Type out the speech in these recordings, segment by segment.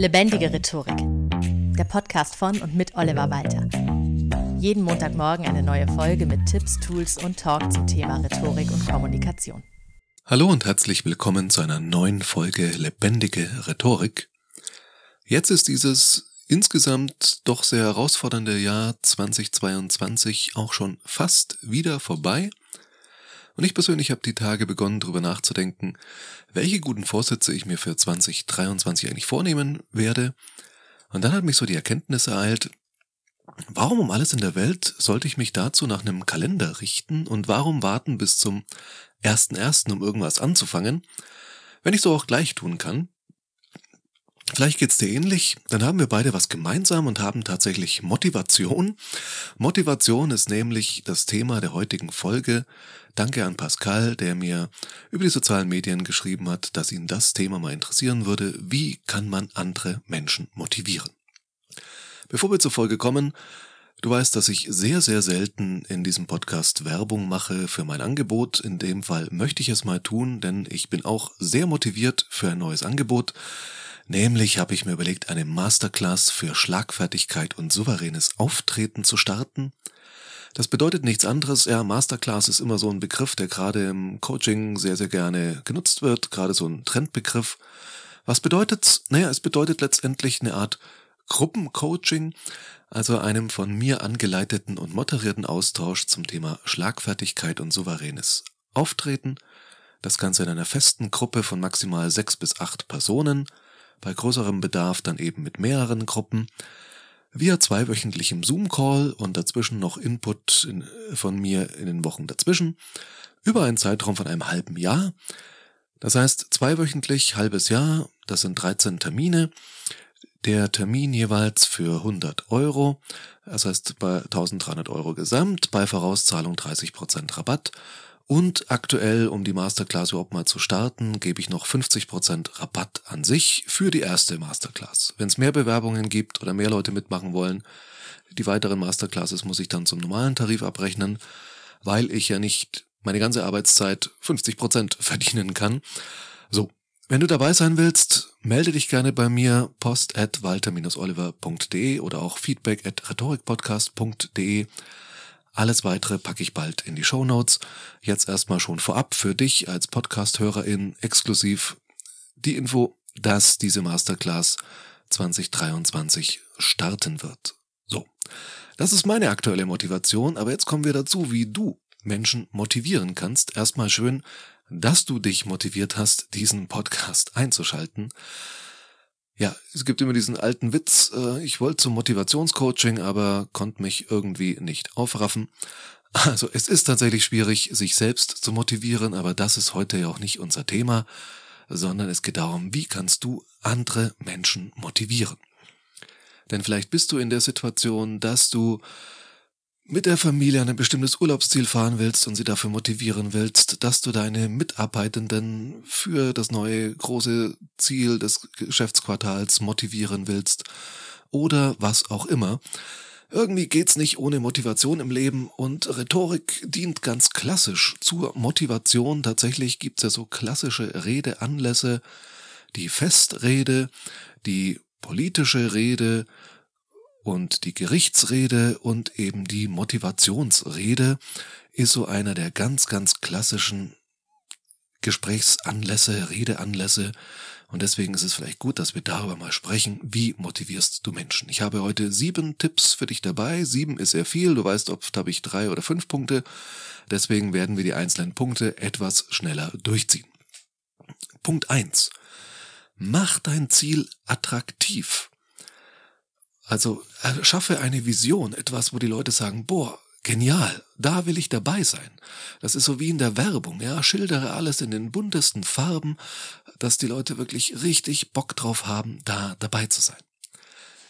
Lebendige Rhetorik. Der Podcast von und mit Oliver Walter. Jeden Montagmorgen eine neue Folge mit Tipps, Tools und Talk zum Thema Rhetorik und Kommunikation. Hallo und herzlich willkommen zu einer neuen Folge Lebendige Rhetorik. Jetzt ist dieses insgesamt doch sehr herausfordernde Jahr 2022 auch schon fast wieder vorbei. Und ich persönlich habe die Tage begonnen, darüber nachzudenken, welche guten Vorsätze ich mir für 2023 eigentlich vornehmen werde. Und dann hat mich so die Erkenntnis ereilt, warum um alles in der Welt sollte ich mich dazu nach einem Kalender richten und warum warten bis zum 1.1., um irgendwas anzufangen, wenn ich so auch gleich tun kann. Vielleicht geht's dir ähnlich, dann haben wir beide was gemeinsam und haben tatsächlich Motivation. Motivation ist nämlich das Thema der heutigen Folge. Danke an Pascal, der mir über die sozialen Medien geschrieben hat, dass ihn das Thema mal interessieren würde. Wie kann man andere Menschen motivieren? Bevor wir zur Folge kommen, Du weißt, dass ich sehr, sehr selten in diesem Podcast Werbung mache für mein Angebot. In dem Fall möchte ich es mal tun, denn ich bin auch sehr motiviert für ein neues Angebot. Nämlich habe ich mir überlegt, eine Masterclass für Schlagfertigkeit und souveränes Auftreten zu starten. Das bedeutet nichts anderes. Ja, Masterclass ist immer so ein Begriff, der gerade im Coaching sehr, sehr gerne genutzt wird, gerade so ein Trendbegriff. Was bedeutet's? Naja, es bedeutet letztendlich eine Art Gruppencoaching, also einem von mir angeleiteten und moderierten Austausch zum Thema Schlagfertigkeit und souveränes Auftreten. Das Ganze in einer festen Gruppe von maximal sechs bis acht Personen bei größerem Bedarf dann eben mit mehreren Gruppen, via zweiwöchentlichem Zoom-Call und dazwischen noch Input in, von mir in den Wochen dazwischen, über einen Zeitraum von einem halben Jahr. Das heißt, zweiwöchentlich, halbes Jahr, das sind 13 Termine, der Termin jeweils für 100 Euro, das heißt bei 1300 Euro gesamt, bei Vorauszahlung 30% Rabatt und aktuell, um die Masterclass überhaupt mal zu starten, gebe ich noch 50% Rabatt an sich für die erste Masterclass. Wenn es mehr Bewerbungen gibt oder mehr Leute mitmachen wollen, die weiteren Masterclasses muss ich dann zum normalen Tarif abrechnen, weil ich ja nicht meine ganze Arbeitszeit 50% verdienen kann. So, wenn du dabei sein willst, melde dich gerne bei mir post at walter-oliver.de oder auch feedback at rhetorikpodcast.de. Alles weitere packe ich bald in die Show Notes. Jetzt erstmal schon vorab für dich als Podcast-Hörerin exklusiv die Info, dass diese Masterclass 2023 starten wird. So. Das ist meine aktuelle Motivation, aber jetzt kommen wir dazu, wie du Menschen motivieren kannst. Erstmal schön, dass du dich motiviert hast, diesen Podcast einzuschalten. Ja, es gibt immer diesen alten Witz, äh, ich wollte zum Motivationscoaching, aber konnte mich irgendwie nicht aufraffen. Also es ist tatsächlich schwierig, sich selbst zu motivieren, aber das ist heute ja auch nicht unser Thema, sondern es geht darum, wie kannst du andere Menschen motivieren. Denn vielleicht bist du in der Situation, dass du mit der Familie an ein bestimmtes Urlaubsziel fahren willst und sie dafür motivieren willst, dass du deine Mitarbeitenden für das neue große Ziel des Geschäftsquartals motivieren willst oder was auch immer. Irgendwie geht's nicht ohne Motivation im Leben und Rhetorik dient ganz klassisch zur Motivation. Tatsächlich gibt's ja so klassische Redeanlässe, die Festrede, die politische Rede, und die Gerichtsrede und eben die Motivationsrede ist so einer der ganz, ganz klassischen Gesprächsanlässe, Redeanlässe. Und deswegen ist es vielleicht gut, dass wir darüber mal sprechen. Wie motivierst du Menschen? Ich habe heute sieben Tipps für dich dabei. Sieben ist sehr viel. Du weißt, oft habe ich drei oder fünf Punkte. Deswegen werden wir die einzelnen Punkte etwas schneller durchziehen. Punkt eins: Mach dein Ziel attraktiv. Also schaffe eine Vision, etwas, wo die Leute sagen, boah, genial, da will ich dabei sein. Das ist so wie in der Werbung, ja, schildere alles in den buntesten Farben, dass die Leute wirklich richtig Bock drauf haben, da dabei zu sein.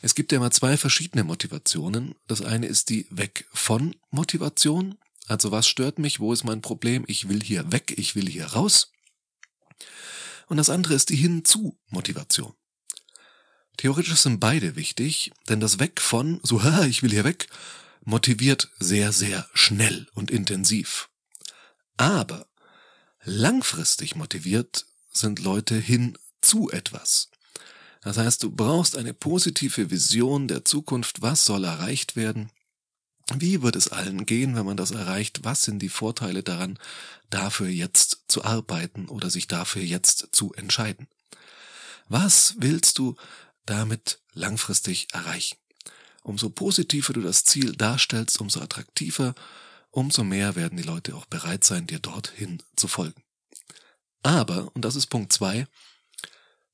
Es gibt ja immer zwei verschiedene Motivationen. Das eine ist die Weg von Motivation. Also was stört mich? Wo ist mein Problem? Ich will hier weg, ich will hier raus. Und das andere ist die Hinzu Motivation. Theoretisch sind beide wichtig, denn das Weg von, so, ha, ich will hier weg, motiviert sehr, sehr schnell und intensiv. Aber langfristig motiviert sind Leute hin zu etwas. Das heißt, du brauchst eine positive Vision der Zukunft. Was soll erreicht werden? Wie wird es allen gehen, wenn man das erreicht? Was sind die Vorteile daran, dafür jetzt zu arbeiten oder sich dafür jetzt zu entscheiden? Was willst du damit langfristig erreichen? Umso positiver du das Ziel darstellst, umso attraktiver, umso mehr werden die Leute auch bereit sein, dir dorthin zu folgen. Aber, und das ist Punkt zwei,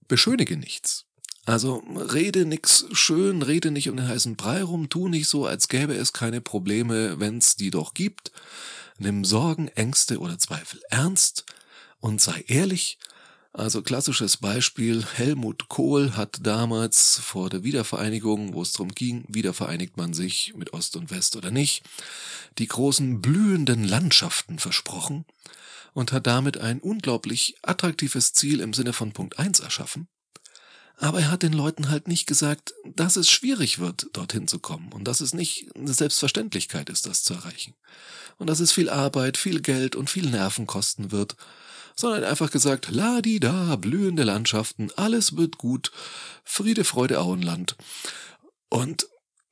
beschönige nichts. Also rede nix schön, rede nicht um den heißen Brei rum, tu nicht so, als gäbe es keine Probleme, wenn's die doch gibt. Nimm Sorgen, Ängste oder Zweifel ernst und sei ehrlich. Also klassisches Beispiel, Helmut Kohl hat damals vor der Wiedervereinigung, wo es darum ging, wiedervereinigt man sich mit Ost und West oder nicht, die großen blühenden Landschaften versprochen und hat damit ein unglaublich attraktives Ziel im Sinne von Punkt 1 erschaffen. Aber er hat den Leuten halt nicht gesagt, dass es schwierig wird, dorthin zu kommen und dass es nicht eine Selbstverständlichkeit ist, das zu erreichen. Und dass es viel Arbeit, viel Geld und viel Nerven kosten wird, sondern einfach gesagt, la di da, blühende Landschaften, alles wird gut, Friede, Freude, Auenland. Und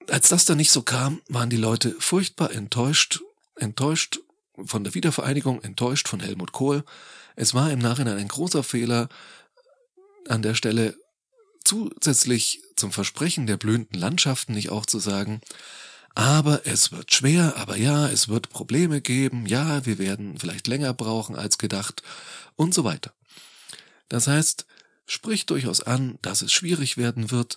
als das dann nicht so kam, waren die Leute furchtbar enttäuscht, enttäuscht von der Wiedervereinigung, enttäuscht von Helmut Kohl. Es war im Nachhinein ein großer Fehler, an der Stelle zusätzlich zum Versprechen der blühenden Landschaften nicht auch zu sagen, aber es wird schwer, aber ja, es wird Probleme geben, ja, wir werden vielleicht länger brauchen als gedacht und so weiter. Das heißt, sprich durchaus an, dass es schwierig werden wird.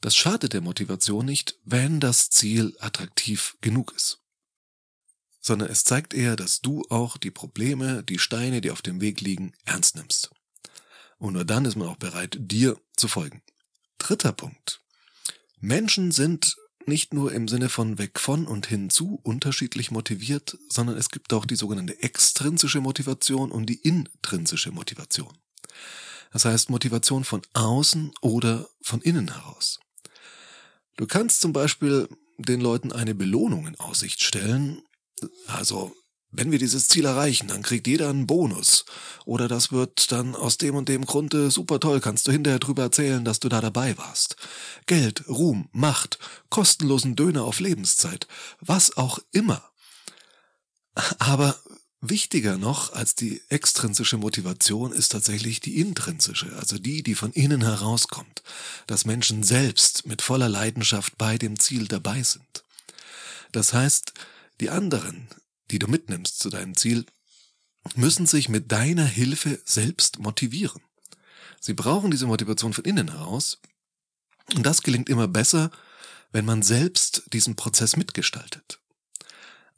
Das schadet der Motivation nicht, wenn das Ziel attraktiv genug ist. Sondern es zeigt eher, dass du auch die Probleme, die Steine, die auf dem Weg liegen, ernst nimmst. Und nur dann ist man auch bereit, dir zu folgen. Dritter Punkt. Menschen sind nicht nur im Sinne von weg von und hinzu unterschiedlich motiviert, sondern es gibt auch die sogenannte extrinsische Motivation und die intrinsische Motivation. Das heißt Motivation von außen oder von innen heraus. Du kannst zum Beispiel den Leuten eine Belohnung in Aussicht stellen, also wenn wir dieses Ziel erreichen, dann kriegt jeder einen Bonus. Oder das wird dann aus dem und dem Grunde super toll, kannst du hinterher drüber erzählen, dass du da dabei warst. Geld, Ruhm, Macht, kostenlosen Döner auf Lebenszeit, was auch immer. Aber wichtiger noch als die extrinsische Motivation ist tatsächlich die intrinsische, also die, die von innen herauskommt, dass Menschen selbst mit voller Leidenschaft bei dem Ziel dabei sind. Das heißt, die anderen, die du mitnimmst zu deinem Ziel, müssen sich mit deiner Hilfe selbst motivieren. Sie brauchen diese Motivation von innen heraus. Und das gelingt immer besser, wenn man selbst diesen Prozess mitgestaltet.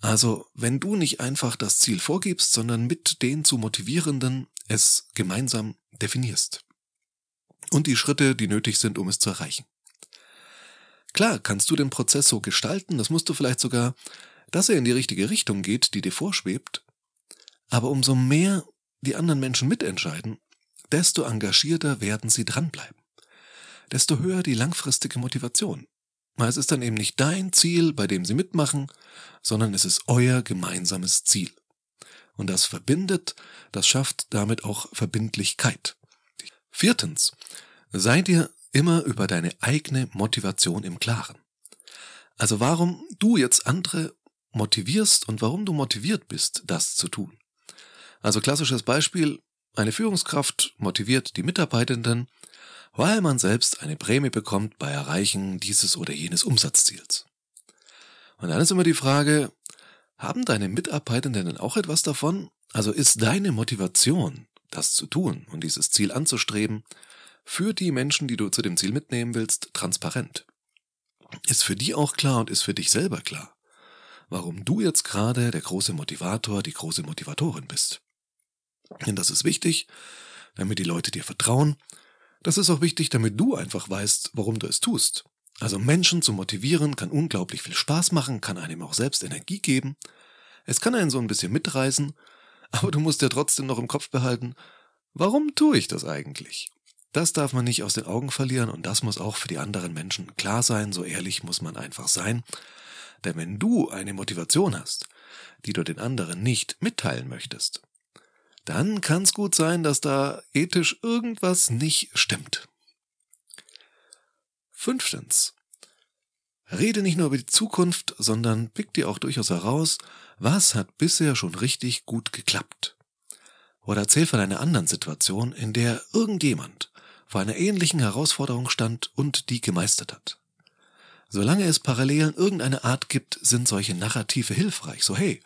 Also, wenn du nicht einfach das Ziel vorgibst, sondern mit den zu Motivierenden es gemeinsam definierst. Und die Schritte, die nötig sind, um es zu erreichen. Klar, kannst du den Prozess so gestalten, das musst du vielleicht sogar dass er in die richtige Richtung geht, die dir vorschwebt, aber umso mehr die anderen Menschen mitentscheiden, desto engagierter werden sie dranbleiben, desto höher die langfristige Motivation. Es ist dann eben nicht dein Ziel, bei dem sie mitmachen, sondern es ist euer gemeinsames Ziel. Und das verbindet, das schafft damit auch Verbindlichkeit. Viertens, sei dir immer über deine eigene Motivation im Klaren. Also warum du jetzt andere motivierst und warum du motiviert bist, das zu tun. Also klassisches Beispiel, eine Führungskraft motiviert die Mitarbeitenden, weil man selbst eine Prämie bekommt bei Erreichen dieses oder jenes Umsatzziels. Und dann ist immer die Frage, haben deine Mitarbeitenden denn auch etwas davon? Also ist deine Motivation, das zu tun und dieses Ziel anzustreben, für die Menschen, die du zu dem Ziel mitnehmen willst, transparent? Ist für die auch klar und ist für dich selber klar? Warum du jetzt gerade der große Motivator, die große Motivatorin bist. Denn das ist wichtig, damit die Leute dir vertrauen. Das ist auch wichtig, damit du einfach weißt, warum du es tust. Also Menschen zu motivieren kann unglaublich viel Spaß machen, kann einem auch selbst Energie geben. Es kann einen so ein bisschen mitreißen, aber du musst ja trotzdem noch im Kopf behalten, warum tue ich das eigentlich? Das darf man nicht aus den Augen verlieren und das muss auch für die anderen Menschen klar sein, so ehrlich muss man einfach sein. Denn wenn du eine Motivation hast, die du den anderen nicht mitteilen möchtest, dann kann es gut sein, dass da ethisch irgendwas nicht stimmt. Fünftens. Rede nicht nur über die Zukunft, sondern pick dir auch durchaus heraus, was hat bisher schon richtig gut geklappt. Oder erzähl von einer anderen Situation, in der irgendjemand vor einer ähnlichen Herausforderung stand und die gemeistert hat. Solange es Parallelen irgendeine Art gibt, sind solche Narrative hilfreich. So hey,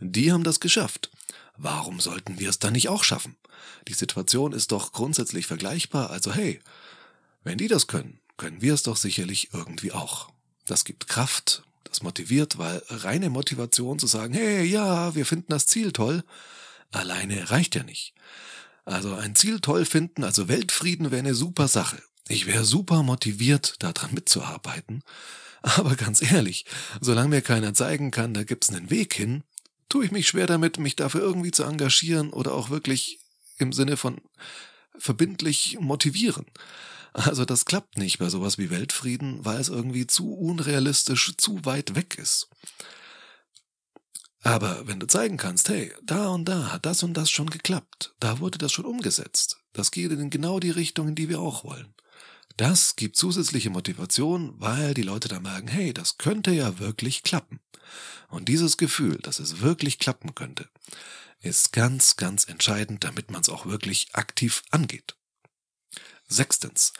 die haben das geschafft. Warum sollten wir es dann nicht auch schaffen? Die Situation ist doch grundsätzlich vergleichbar, also hey, wenn die das können, können wir es doch sicherlich irgendwie auch. Das gibt Kraft, das motiviert, weil reine Motivation zu sagen, hey, ja, wir finden das Ziel toll, alleine reicht ja nicht. Also ein Ziel toll finden, also Weltfrieden wäre eine super Sache. Ich wäre super motiviert, daran mitzuarbeiten. Aber ganz ehrlich, solange mir keiner zeigen kann, da gibt's einen Weg hin, tue ich mich schwer damit, mich dafür irgendwie zu engagieren oder auch wirklich im Sinne von verbindlich motivieren. Also das klappt nicht bei sowas wie Weltfrieden, weil es irgendwie zu unrealistisch, zu weit weg ist. Aber wenn du zeigen kannst, hey, da und da hat das und das schon geklappt, da wurde das schon umgesetzt, das geht in genau die Richtung, in die wir auch wollen. Das gibt zusätzliche Motivation, weil die Leute dann merken, hey, das könnte ja wirklich klappen. Und dieses Gefühl, dass es wirklich klappen könnte, ist ganz, ganz entscheidend, damit man es auch wirklich aktiv angeht. Sechstens.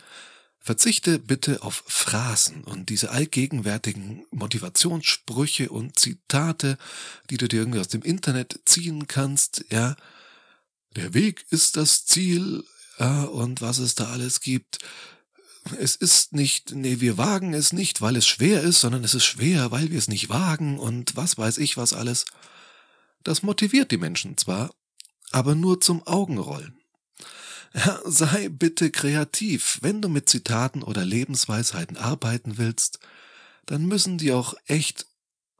Verzichte bitte auf Phrasen und diese allgegenwärtigen Motivationssprüche und Zitate, die du dir irgendwie aus dem Internet ziehen kannst, ja. Der Weg ist das Ziel, ja, und was es da alles gibt. Es ist nicht, nee, wir wagen es nicht, weil es schwer ist, sondern es ist schwer, weil wir es nicht wagen und was weiß ich was alles. Das motiviert die Menschen zwar, aber nur zum Augenrollen. Ja, sei bitte kreativ. Wenn du mit Zitaten oder Lebensweisheiten arbeiten willst, dann müssen die auch echt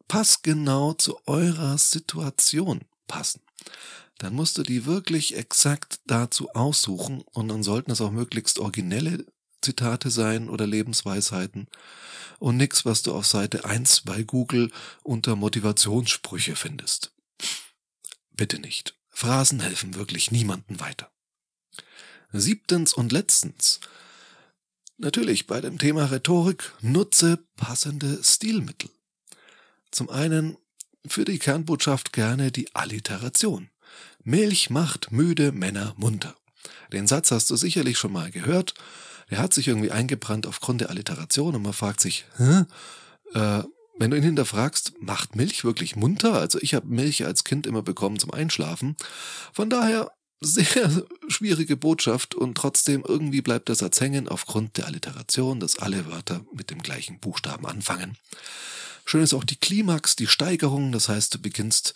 passgenau zu eurer Situation passen. Dann musst du die wirklich exakt dazu aussuchen und dann sollten es auch möglichst originelle Zitate sein oder Lebensweisheiten und nix, was du auf Seite 1 bei Google unter Motivationssprüche findest. Bitte nicht. Phrasen helfen wirklich niemanden weiter. Siebtens und letztens. Natürlich bei dem Thema Rhetorik nutze passende Stilmittel. Zum einen für die Kernbotschaft gerne die Alliteration. Milch macht müde Männer munter. Den Satz hast du sicherlich schon mal gehört. Der hat sich irgendwie eingebrannt aufgrund der Alliteration und man fragt sich, hä? Äh, wenn du ihn hinterfragst, macht Milch wirklich munter? Also ich habe Milch als Kind immer bekommen zum Einschlafen. Von daher sehr schwierige Botschaft und trotzdem irgendwie bleibt der Satz hängen aufgrund der Alliteration, dass alle Wörter mit dem gleichen Buchstaben anfangen. Schön ist auch die Klimax, die Steigerung, das heißt, du beginnst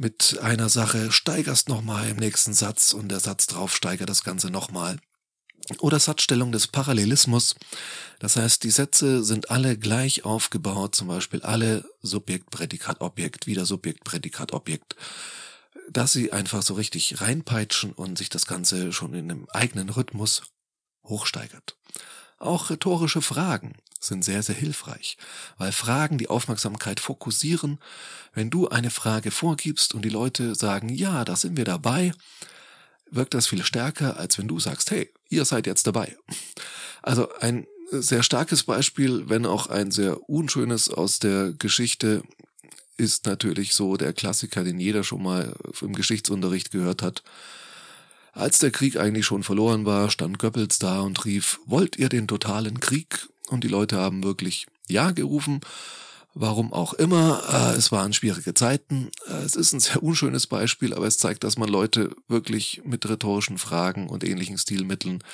mit einer Sache, steigerst nochmal im nächsten Satz und der Satz drauf steigert das Ganze nochmal. Oder Satzstellung des Parallelismus. Das heißt, die Sätze sind alle gleich aufgebaut, zum Beispiel alle Subjekt, Prädikat, Objekt, wieder Subjekt, Prädikat, Objekt dass sie einfach so richtig reinpeitschen und sich das Ganze schon in einem eigenen Rhythmus hochsteigert. Auch rhetorische Fragen sind sehr, sehr hilfreich, weil Fragen die Aufmerksamkeit fokussieren. Wenn du eine Frage vorgibst und die Leute sagen, ja, da sind wir dabei, wirkt das viel stärker, als wenn du sagst, hey, ihr seid jetzt dabei. Also ein sehr starkes Beispiel, wenn auch ein sehr unschönes aus der Geschichte ist natürlich so der Klassiker, den jeder schon mal im Geschichtsunterricht gehört hat. Als der Krieg eigentlich schon verloren war, stand Goebbels da und rief, wollt ihr den totalen Krieg? Und die Leute haben wirklich Ja gerufen. Warum auch immer, äh, es waren schwierige Zeiten. Äh, es ist ein sehr unschönes Beispiel, aber es zeigt, dass man Leute wirklich mit rhetorischen Fragen und ähnlichen Stilmitteln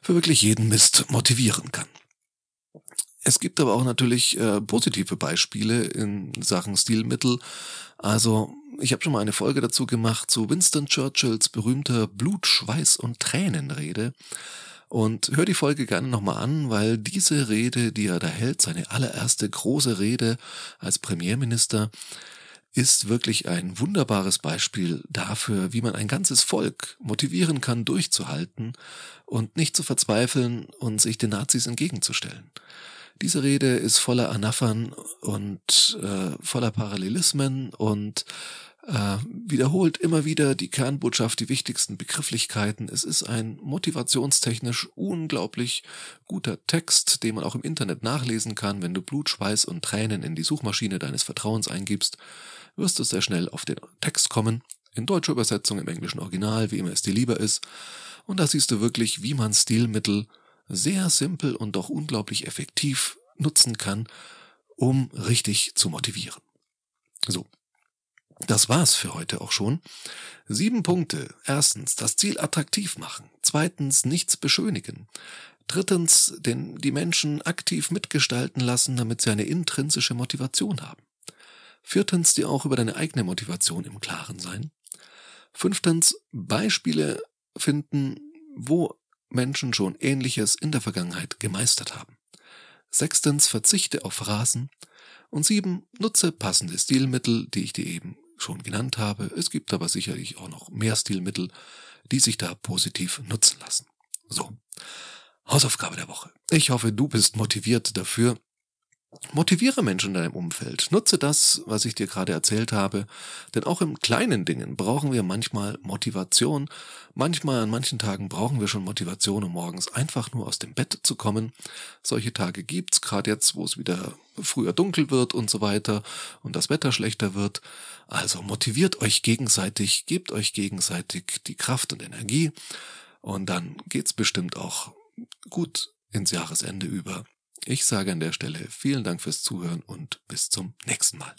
für wirklich jeden Mist motivieren kann. Es gibt aber auch natürlich äh, positive Beispiele in Sachen Stilmittel. Also ich habe schon mal eine Folge dazu gemacht zu Winston Churchills berühmter Blut, Schweiß und Tränenrede. Und hör die Folge gerne nochmal an, weil diese Rede, die er da hält, seine allererste große Rede als Premierminister, ist wirklich ein wunderbares Beispiel dafür, wie man ein ganzes Volk motivieren kann, durchzuhalten und nicht zu verzweifeln und sich den Nazis entgegenzustellen. Diese Rede ist voller Anaphern und äh, voller Parallelismen und äh, wiederholt immer wieder die Kernbotschaft, die wichtigsten Begrifflichkeiten. Es ist ein motivationstechnisch unglaublich guter Text, den man auch im Internet nachlesen kann. Wenn du Blut, Schweiß und Tränen in die Suchmaschine deines Vertrauens eingibst, wirst du sehr schnell auf den Text kommen. In deutscher Übersetzung, im englischen Original, wie immer es dir lieber ist. Und da siehst du wirklich, wie man Stilmittel sehr simpel und doch unglaublich effektiv nutzen kann, um richtig zu motivieren. So, das war's für heute auch schon. Sieben Punkte. Erstens, das Ziel attraktiv machen. Zweitens, nichts beschönigen. Drittens, den, die Menschen aktiv mitgestalten lassen, damit sie eine intrinsische Motivation haben. Viertens, dir auch über deine eigene Motivation im Klaren sein. Fünftens, Beispiele finden, wo Menschen schon Ähnliches in der Vergangenheit gemeistert haben. Sechstens, verzichte auf Phrasen. Und sieben, nutze passende Stilmittel, die ich dir eben schon genannt habe. Es gibt aber sicherlich auch noch mehr Stilmittel, die sich da positiv nutzen lassen. So. Hausaufgabe der Woche. Ich hoffe, du bist motiviert dafür, Motiviere Menschen in deinem Umfeld. Nutze das, was ich dir gerade erzählt habe. Denn auch im kleinen Dingen brauchen wir manchmal Motivation. Manchmal, an manchen Tagen brauchen wir schon Motivation, um morgens einfach nur aus dem Bett zu kommen. Solche Tage gibt's, gerade jetzt, wo es wieder früher dunkel wird und so weiter und das Wetter schlechter wird. Also motiviert euch gegenseitig, gebt euch gegenseitig die Kraft und Energie. Und dann geht's bestimmt auch gut ins Jahresende über. Ich sage an der Stelle vielen Dank fürs Zuhören und bis zum nächsten Mal.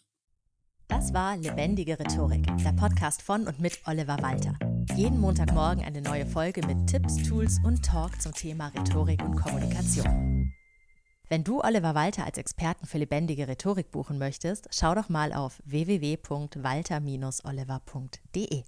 Das war Lebendige Rhetorik, der Podcast von und mit Oliver Walter. Jeden Montagmorgen eine neue Folge mit Tipps, Tools und Talk zum Thema Rhetorik und Kommunikation. Wenn du Oliver Walter als Experten für lebendige Rhetorik buchen möchtest, schau doch mal auf www.walter-oliver.de.